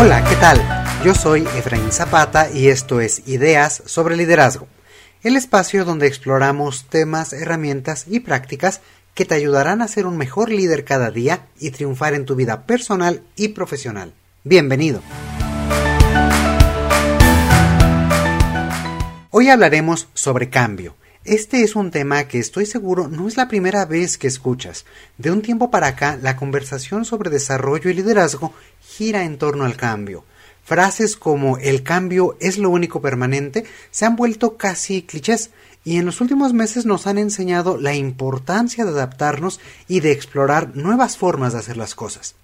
Hola, ¿qué tal? Yo soy Efraín Zapata y esto es Ideas sobre Liderazgo, el espacio donde exploramos temas, herramientas y prácticas que te ayudarán a ser un mejor líder cada día y triunfar en tu vida personal y profesional. Bienvenido. Hoy hablaremos sobre cambio. Este es un tema que estoy seguro no es la primera vez que escuchas. De un tiempo para acá, la conversación sobre desarrollo y liderazgo gira en torno al cambio. Frases como el cambio es lo único permanente se han vuelto casi clichés y en los últimos meses nos han enseñado la importancia de adaptarnos y de explorar nuevas formas de hacer las cosas.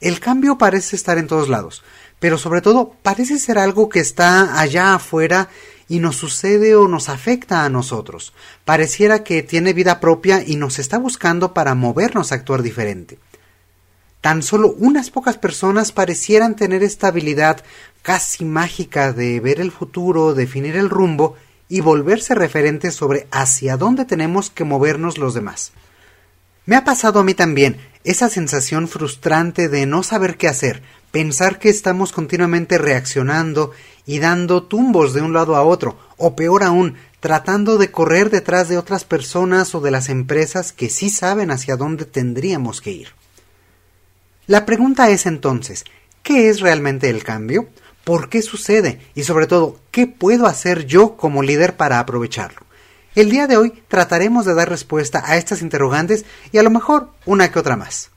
El cambio parece estar en todos lados, pero sobre todo parece ser algo que está allá afuera y nos sucede o nos afecta a nosotros. Pareciera que tiene vida propia y nos está buscando para movernos a actuar diferente. Tan solo unas pocas personas parecieran tener esta habilidad casi mágica de ver el futuro, definir el rumbo y volverse referentes sobre hacia dónde tenemos que movernos los demás. Me ha pasado a mí también esa sensación frustrante de no saber qué hacer, pensar que estamos continuamente reaccionando y dando tumbos de un lado a otro, o peor aún, tratando de correr detrás de otras personas o de las empresas que sí saben hacia dónde tendríamos que ir. La pregunta es entonces, ¿qué es realmente el cambio? ¿Por qué sucede? Y sobre todo, ¿qué puedo hacer yo como líder para aprovecharlo? El día de hoy trataremos de dar respuesta a estas interrogantes y a lo mejor una que otra más.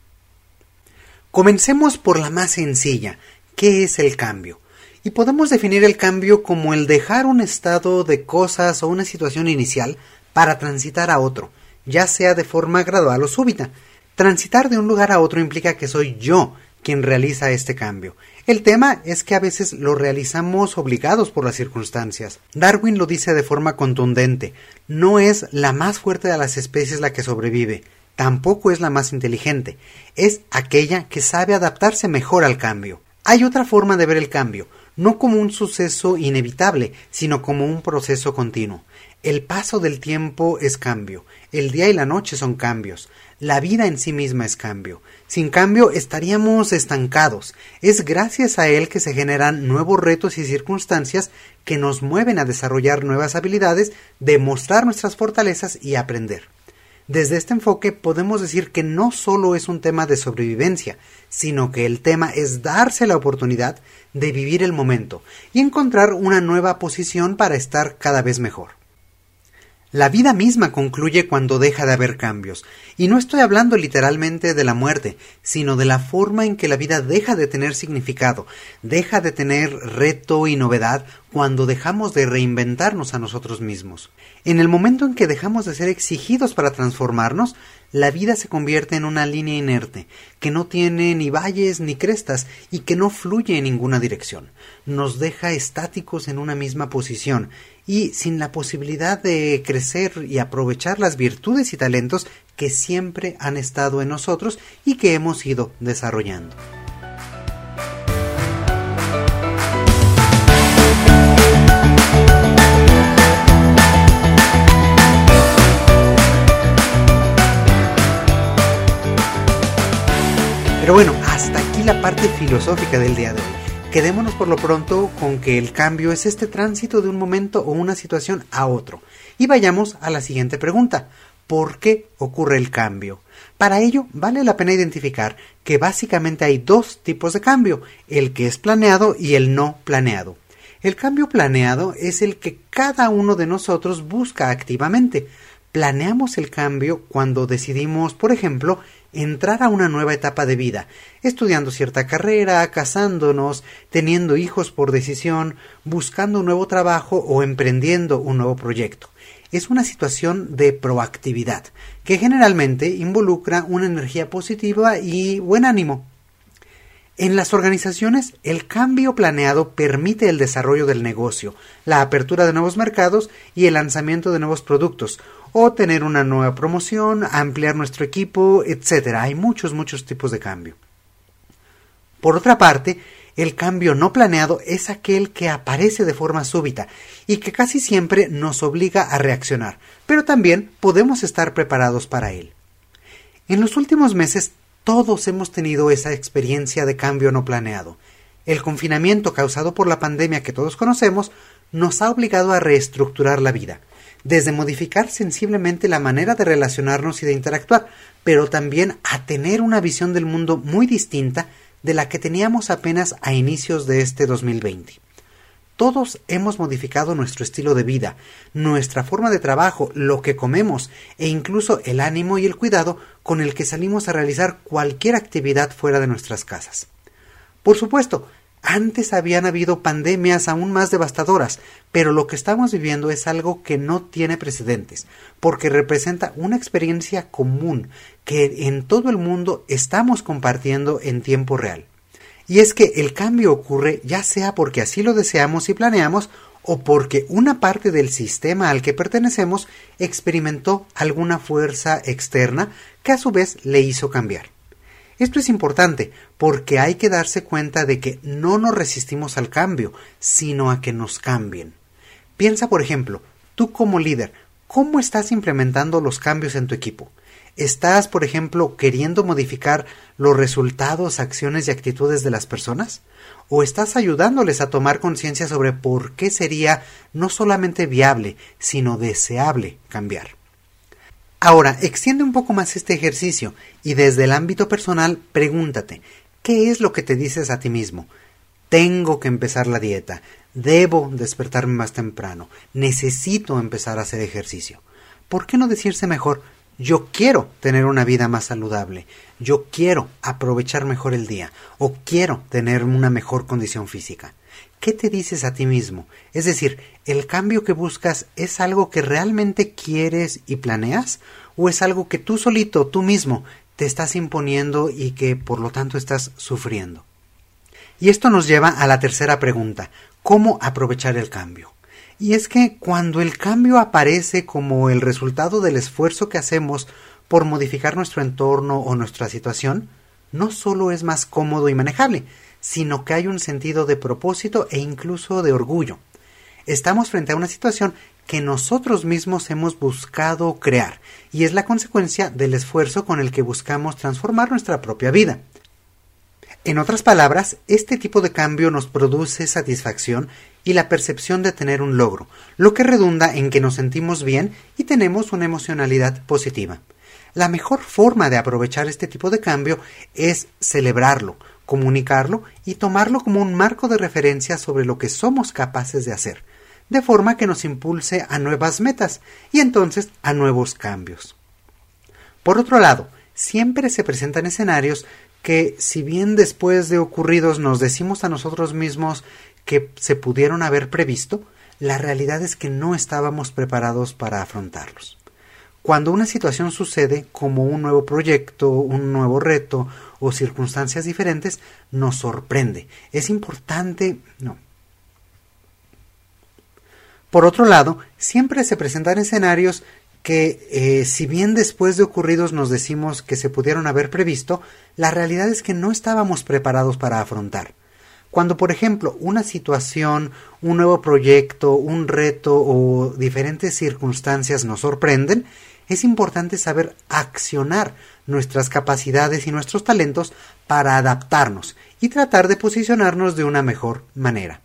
Comencemos por la más sencilla. ¿Qué es el cambio? Y podemos definir el cambio como el dejar un estado de cosas o una situación inicial para transitar a otro, ya sea de forma gradual o súbita. Transitar de un lugar a otro implica que soy yo quien realiza este cambio. El tema es que a veces lo realizamos obligados por las circunstancias. Darwin lo dice de forma contundente, no es la más fuerte de las especies la que sobrevive, tampoco es la más inteligente, es aquella que sabe adaptarse mejor al cambio. Hay otra forma de ver el cambio, no como un suceso inevitable, sino como un proceso continuo. El paso del tiempo es cambio, el día y la noche son cambios, la vida en sí misma es cambio. Sin cambio estaríamos estancados. Es gracias a él que se generan nuevos retos y circunstancias que nos mueven a desarrollar nuevas habilidades, demostrar nuestras fortalezas y aprender. Desde este enfoque podemos decir que no solo es un tema de sobrevivencia, sino que el tema es darse la oportunidad de vivir el momento y encontrar una nueva posición para estar cada vez mejor. La vida misma concluye cuando deja de haber cambios, y no estoy hablando literalmente de la muerte, sino de la forma en que la vida deja de tener significado, deja de tener reto y novedad cuando dejamos de reinventarnos a nosotros mismos. En el momento en que dejamos de ser exigidos para transformarnos, la vida se convierte en una línea inerte, que no tiene ni valles ni crestas y que no fluye en ninguna dirección. Nos deja estáticos en una misma posición y sin la posibilidad de crecer y aprovechar las virtudes y talentos que siempre han estado en nosotros y que hemos ido desarrollando. Pero bueno, hasta aquí la parte filosófica del día de hoy. Quedémonos por lo pronto con que el cambio es este tránsito de un momento o una situación a otro. Y vayamos a la siguiente pregunta. ¿Por qué ocurre el cambio? Para ello, vale la pena identificar que básicamente hay dos tipos de cambio, el que es planeado y el no planeado. El cambio planeado es el que cada uno de nosotros busca activamente. Planeamos el cambio cuando decidimos, por ejemplo, entrar a una nueva etapa de vida, estudiando cierta carrera, casándonos, teniendo hijos por decisión, buscando un nuevo trabajo o emprendiendo un nuevo proyecto. Es una situación de proactividad, que generalmente involucra una energía positiva y buen ánimo. En las organizaciones, el cambio planeado permite el desarrollo del negocio, la apertura de nuevos mercados y el lanzamiento de nuevos productos, o tener una nueva promoción, ampliar nuestro equipo, etc. Hay muchos, muchos tipos de cambio. Por otra parte, el cambio no planeado es aquel que aparece de forma súbita y que casi siempre nos obliga a reaccionar, pero también podemos estar preparados para él. En los últimos meses todos hemos tenido esa experiencia de cambio no planeado. El confinamiento causado por la pandemia que todos conocemos nos ha obligado a reestructurar la vida, desde modificar sensiblemente la manera de relacionarnos y de interactuar, pero también a tener una visión del mundo muy distinta de la que teníamos apenas a inicios de este 2020. Todos hemos modificado nuestro estilo de vida, nuestra forma de trabajo, lo que comemos e incluso el ánimo y el cuidado con el que salimos a realizar cualquier actividad fuera de nuestras casas. Por supuesto, antes habían habido pandemias aún más devastadoras, pero lo que estamos viviendo es algo que no tiene precedentes, porque representa una experiencia común que en todo el mundo estamos compartiendo en tiempo real. Y es que el cambio ocurre ya sea porque así lo deseamos y planeamos, o porque una parte del sistema al que pertenecemos experimentó alguna fuerza externa que a su vez le hizo cambiar. Esto es importante porque hay que darse cuenta de que no nos resistimos al cambio, sino a que nos cambien. Piensa, por ejemplo, tú como líder, ¿cómo estás implementando los cambios en tu equipo? ¿Estás, por ejemplo, queriendo modificar los resultados, acciones y actitudes de las personas? ¿O estás ayudándoles a tomar conciencia sobre por qué sería no solamente viable, sino deseable cambiar? Ahora, extiende un poco más este ejercicio y desde el ámbito personal pregúntate, ¿qué es lo que te dices a ti mismo? Tengo que empezar la dieta, debo despertarme más temprano, necesito empezar a hacer ejercicio. ¿Por qué no decirse mejor, yo quiero tener una vida más saludable, yo quiero aprovechar mejor el día o quiero tener una mejor condición física? ¿Qué te dices a ti mismo? Es decir, ¿el cambio que buscas es algo que realmente quieres y planeas? ¿O es algo que tú solito, tú mismo, te estás imponiendo y que por lo tanto estás sufriendo? Y esto nos lleva a la tercera pregunta, ¿cómo aprovechar el cambio? Y es que cuando el cambio aparece como el resultado del esfuerzo que hacemos por modificar nuestro entorno o nuestra situación, no solo es más cómodo y manejable, sino que hay un sentido de propósito e incluso de orgullo. Estamos frente a una situación que nosotros mismos hemos buscado crear, y es la consecuencia del esfuerzo con el que buscamos transformar nuestra propia vida. En otras palabras, este tipo de cambio nos produce satisfacción y la percepción de tener un logro, lo que redunda en que nos sentimos bien y tenemos una emocionalidad positiva. La mejor forma de aprovechar este tipo de cambio es celebrarlo, comunicarlo y tomarlo como un marco de referencia sobre lo que somos capaces de hacer, de forma que nos impulse a nuevas metas y entonces a nuevos cambios. Por otro lado, siempre se presentan escenarios que, si bien después de ocurridos nos decimos a nosotros mismos que se pudieron haber previsto, la realidad es que no estábamos preparados para afrontarlos. Cuando una situación sucede, como un nuevo proyecto, un nuevo reto o circunstancias diferentes, nos sorprende. Es importante. No. Por otro lado, siempre se presentan escenarios que, eh, si bien después de ocurridos nos decimos que se pudieron haber previsto, la realidad es que no estábamos preparados para afrontar. Cuando, por ejemplo, una situación, un nuevo proyecto, un reto o diferentes circunstancias nos sorprenden, es importante saber accionar nuestras capacidades y nuestros talentos para adaptarnos y tratar de posicionarnos de una mejor manera.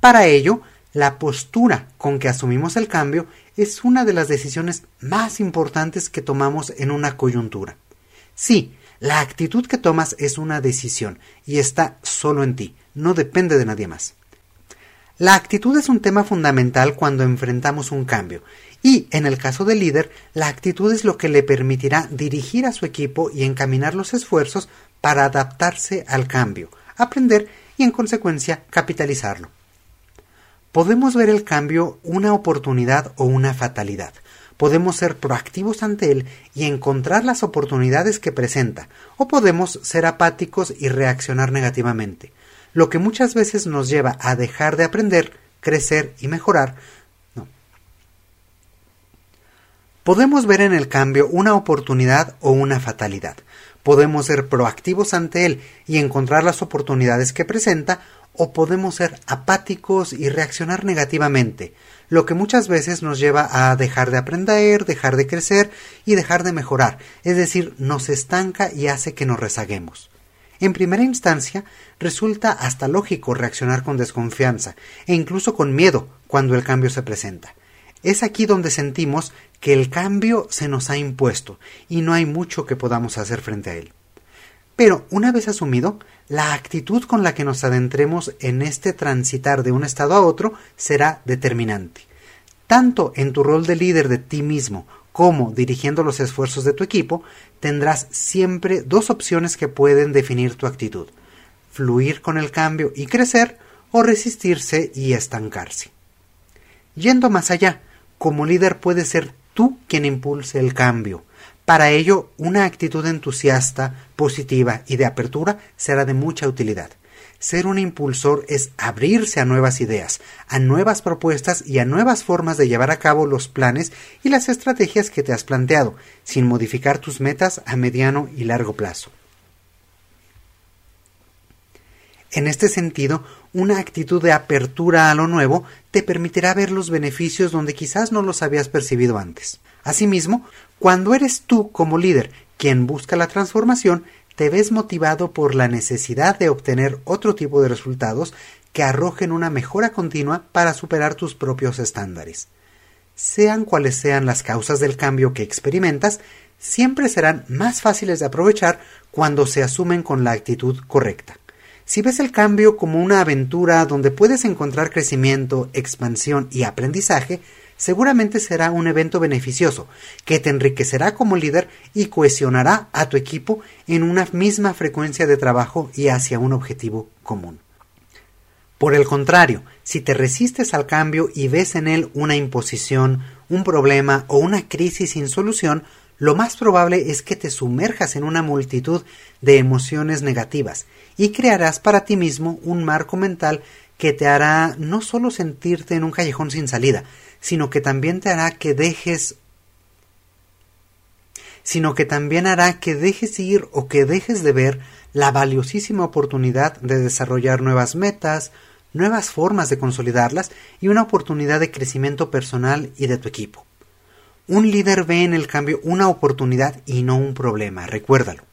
Para ello, la postura con que asumimos el cambio es una de las decisiones más importantes que tomamos en una coyuntura. Sí, la actitud que tomas es una decisión y está solo en ti, no depende de nadie más. La actitud es un tema fundamental cuando enfrentamos un cambio y, en el caso del líder, la actitud es lo que le permitirá dirigir a su equipo y encaminar los esfuerzos para adaptarse al cambio, aprender y, en consecuencia, capitalizarlo. Podemos ver el cambio una oportunidad o una fatalidad. Podemos ser proactivos ante él y encontrar las oportunidades que presenta, o podemos ser apáticos y reaccionar negativamente lo que muchas veces nos lleva a dejar de aprender, crecer y mejorar. No. Podemos ver en el cambio una oportunidad o una fatalidad. Podemos ser proactivos ante él y encontrar las oportunidades que presenta, o podemos ser apáticos y reaccionar negativamente, lo que muchas veces nos lleva a dejar de aprender, dejar de crecer y dejar de mejorar, es decir, nos estanca y hace que nos rezaguemos. En primera instancia, resulta hasta lógico reaccionar con desconfianza e incluso con miedo cuando el cambio se presenta. Es aquí donde sentimos que el cambio se nos ha impuesto y no hay mucho que podamos hacer frente a él. Pero una vez asumido, la actitud con la que nos adentremos en este transitar de un estado a otro será determinante. Tanto en tu rol de líder de ti mismo como dirigiendo los esfuerzos de tu equipo, tendrás siempre dos opciones que pueden definir tu actitud. Fluir con el cambio y crecer o resistirse y estancarse. Yendo más allá, como líder puedes ser tú quien impulse el cambio. Para ello, una actitud entusiasta, positiva y de apertura será de mucha utilidad. Ser un impulsor es abrirse a nuevas ideas, a nuevas propuestas y a nuevas formas de llevar a cabo los planes y las estrategias que te has planteado, sin modificar tus metas a mediano y largo plazo. En este sentido, una actitud de apertura a lo nuevo te permitirá ver los beneficios donde quizás no los habías percibido antes. Asimismo, cuando eres tú como líder quien busca la transformación, te ves motivado por la necesidad de obtener otro tipo de resultados que arrojen una mejora continua para superar tus propios estándares. Sean cuales sean las causas del cambio que experimentas, siempre serán más fáciles de aprovechar cuando se asumen con la actitud correcta. Si ves el cambio como una aventura donde puedes encontrar crecimiento, expansión y aprendizaje, seguramente será un evento beneficioso, que te enriquecerá como líder y cohesionará a tu equipo en una misma frecuencia de trabajo y hacia un objetivo común. Por el contrario, si te resistes al cambio y ves en él una imposición, un problema o una crisis sin solución, lo más probable es que te sumerjas en una multitud de emociones negativas y crearás para ti mismo un marco mental que te hará no solo sentirte en un callejón sin salida, sino que también te hará que dejes sino que también hará que dejes ir o que dejes de ver la valiosísima oportunidad de desarrollar nuevas metas, nuevas formas de consolidarlas y una oportunidad de crecimiento personal y de tu equipo. Un líder ve en el cambio una oportunidad y no un problema, recuérdalo.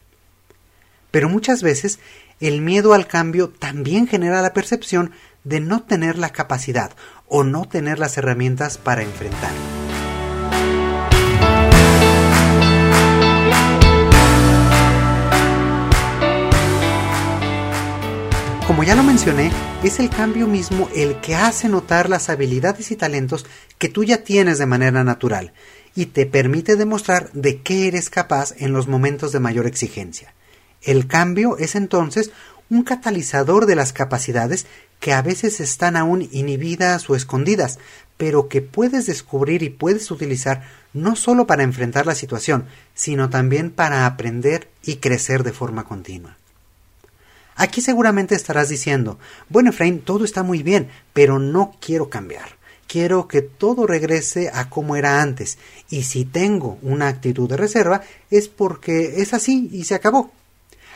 Pero muchas veces el miedo al cambio también genera la percepción de no tener la capacidad o no tener las herramientas para enfrentar. Como ya lo mencioné, es el cambio mismo el que hace notar las habilidades y talentos que tú ya tienes de manera natural y te permite demostrar de qué eres capaz en los momentos de mayor exigencia. El cambio es entonces un catalizador de las capacidades que a veces están aún inhibidas o escondidas, pero que puedes descubrir y puedes utilizar no solo para enfrentar la situación, sino también para aprender y crecer de forma continua. Aquí seguramente estarás diciendo, bueno Efraín, todo está muy bien, pero no quiero cambiar. Quiero que todo regrese a como era antes, y si tengo una actitud de reserva es porque es así y se acabó.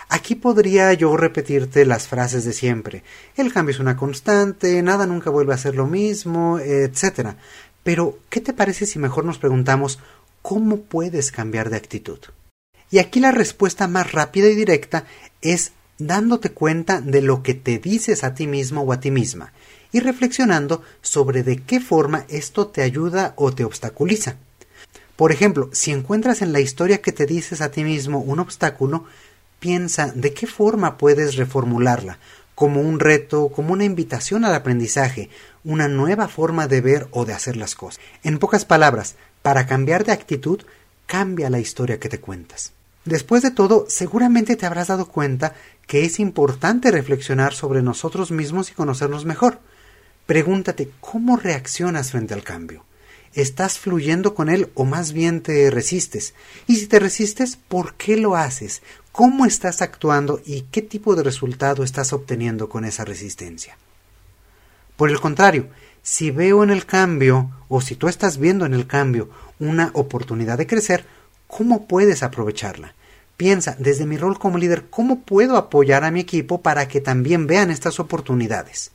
Aquí podría yo repetirte las frases de siempre. El cambio es una constante, nada nunca vuelve a ser lo mismo, etc. Pero, ¿qué te parece si mejor nos preguntamos cómo puedes cambiar de actitud? Y aquí la respuesta más rápida y directa es dándote cuenta de lo que te dices a ti mismo o a ti misma y reflexionando sobre de qué forma esto te ayuda o te obstaculiza. Por ejemplo, si encuentras en la historia que te dices a ti mismo un obstáculo, Piensa de qué forma puedes reformularla, como un reto, como una invitación al aprendizaje, una nueva forma de ver o de hacer las cosas. En pocas palabras, para cambiar de actitud, cambia la historia que te cuentas. Después de todo, seguramente te habrás dado cuenta que es importante reflexionar sobre nosotros mismos y conocernos mejor. Pregúntate cómo reaccionas frente al cambio. ¿Estás fluyendo con él o más bien te resistes? Y si te resistes, ¿por qué lo haces? ¿Cómo estás actuando y qué tipo de resultado estás obteniendo con esa resistencia? Por el contrario, si veo en el cambio o si tú estás viendo en el cambio una oportunidad de crecer, ¿cómo puedes aprovecharla? Piensa, desde mi rol como líder, ¿cómo puedo apoyar a mi equipo para que también vean estas oportunidades?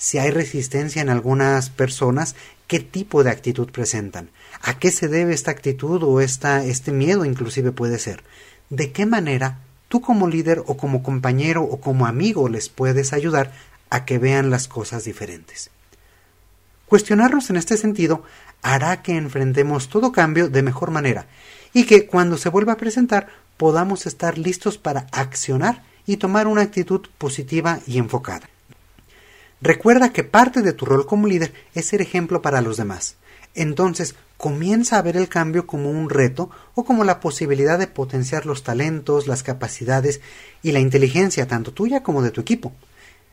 Si hay resistencia en algunas personas, qué tipo de actitud presentan, a qué se debe esta actitud o este miedo inclusive puede ser, de qué manera tú como líder o como compañero o como amigo les puedes ayudar a que vean las cosas diferentes. Cuestionarnos en este sentido hará que enfrentemos todo cambio de mejor manera y que cuando se vuelva a presentar podamos estar listos para accionar y tomar una actitud positiva y enfocada. Recuerda que parte de tu rol como líder es ser ejemplo para los demás. Entonces, comienza a ver el cambio como un reto o como la posibilidad de potenciar los talentos, las capacidades y la inteligencia tanto tuya como de tu equipo.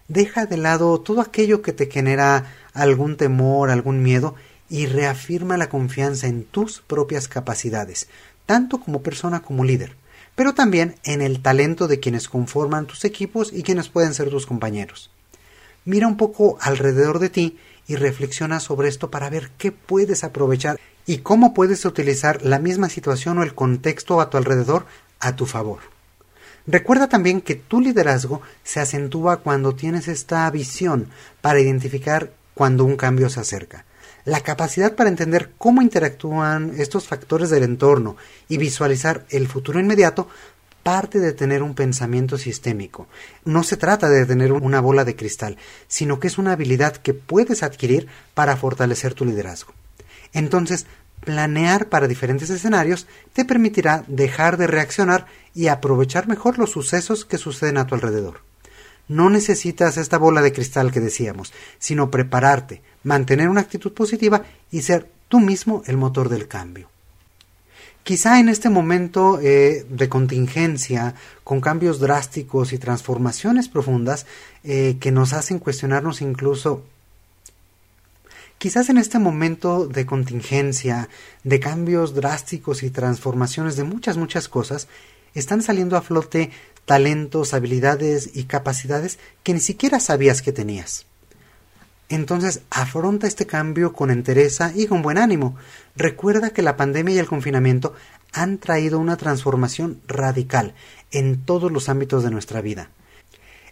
Deja de lado todo aquello que te genera algún temor, algún miedo y reafirma la confianza en tus propias capacidades, tanto como persona como líder, pero también en el talento de quienes conforman tus equipos y quienes pueden ser tus compañeros. Mira un poco alrededor de ti y reflexiona sobre esto para ver qué puedes aprovechar y cómo puedes utilizar la misma situación o el contexto a tu alrededor a tu favor. Recuerda también que tu liderazgo se acentúa cuando tienes esta visión para identificar cuando un cambio se acerca. La capacidad para entender cómo interactúan estos factores del entorno y visualizar el futuro inmediato parte de tener un pensamiento sistémico. No se trata de tener una bola de cristal, sino que es una habilidad que puedes adquirir para fortalecer tu liderazgo. Entonces, planear para diferentes escenarios te permitirá dejar de reaccionar y aprovechar mejor los sucesos que suceden a tu alrededor. No necesitas esta bola de cristal que decíamos, sino prepararte, mantener una actitud positiva y ser tú mismo el motor del cambio. Quizá en este momento eh, de contingencia, con cambios drásticos y transformaciones profundas eh, que nos hacen cuestionarnos incluso Quizás en este momento de contingencia, de cambios drásticos y transformaciones de muchas, muchas cosas, están saliendo a flote talentos, habilidades y capacidades que ni siquiera sabías que tenías. Entonces afronta este cambio con entereza y con buen ánimo. Recuerda que la pandemia y el confinamiento han traído una transformación radical en todos los ámbitos de nuestra vida.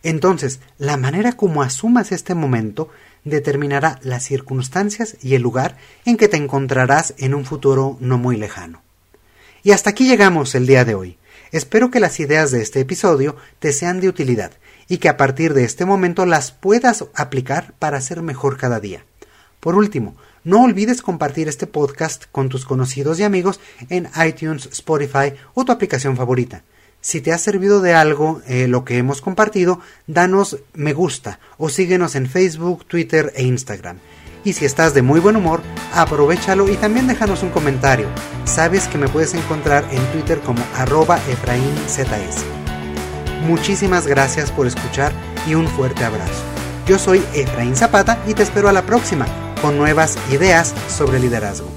Entonces, la manera como asumas este momento determinará las circunstancias y el lugar en que te encontrarás en un futuro no muy lejano. Y hasta aquí llegamos el día de hoy. Espero que las ideas de este episodio te sean de utilidad y que a partir de este momento las puedas aplicar para ser mejor cada día. Por último, no olvides compartir este podcast con tus conocidos y amigos en iTunes, Spotify o tu aplicación favorita. Si te ha servido de algo eh, lo que hemos compartido, danos me gusta o síguenos en Facebook, Twitter e Instagram. Y si estás de muy buen humor, aprovechalo y también déjanos un comentario. Sabes que me puedes encontrar en Twitter como arroba EfraínZS. Muchísimas gracias por escuchar y un fuerte abrazo. Yo soy Efraín Zapata y te espero a la próxima con nuevas ideas sobre liderazgo.